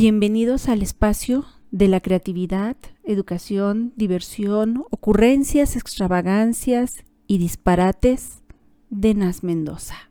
Bienvenidos al espacio de la creatividad, educación, diversión, ocurrencias, extravagancias y disparates de Nas Mendoza.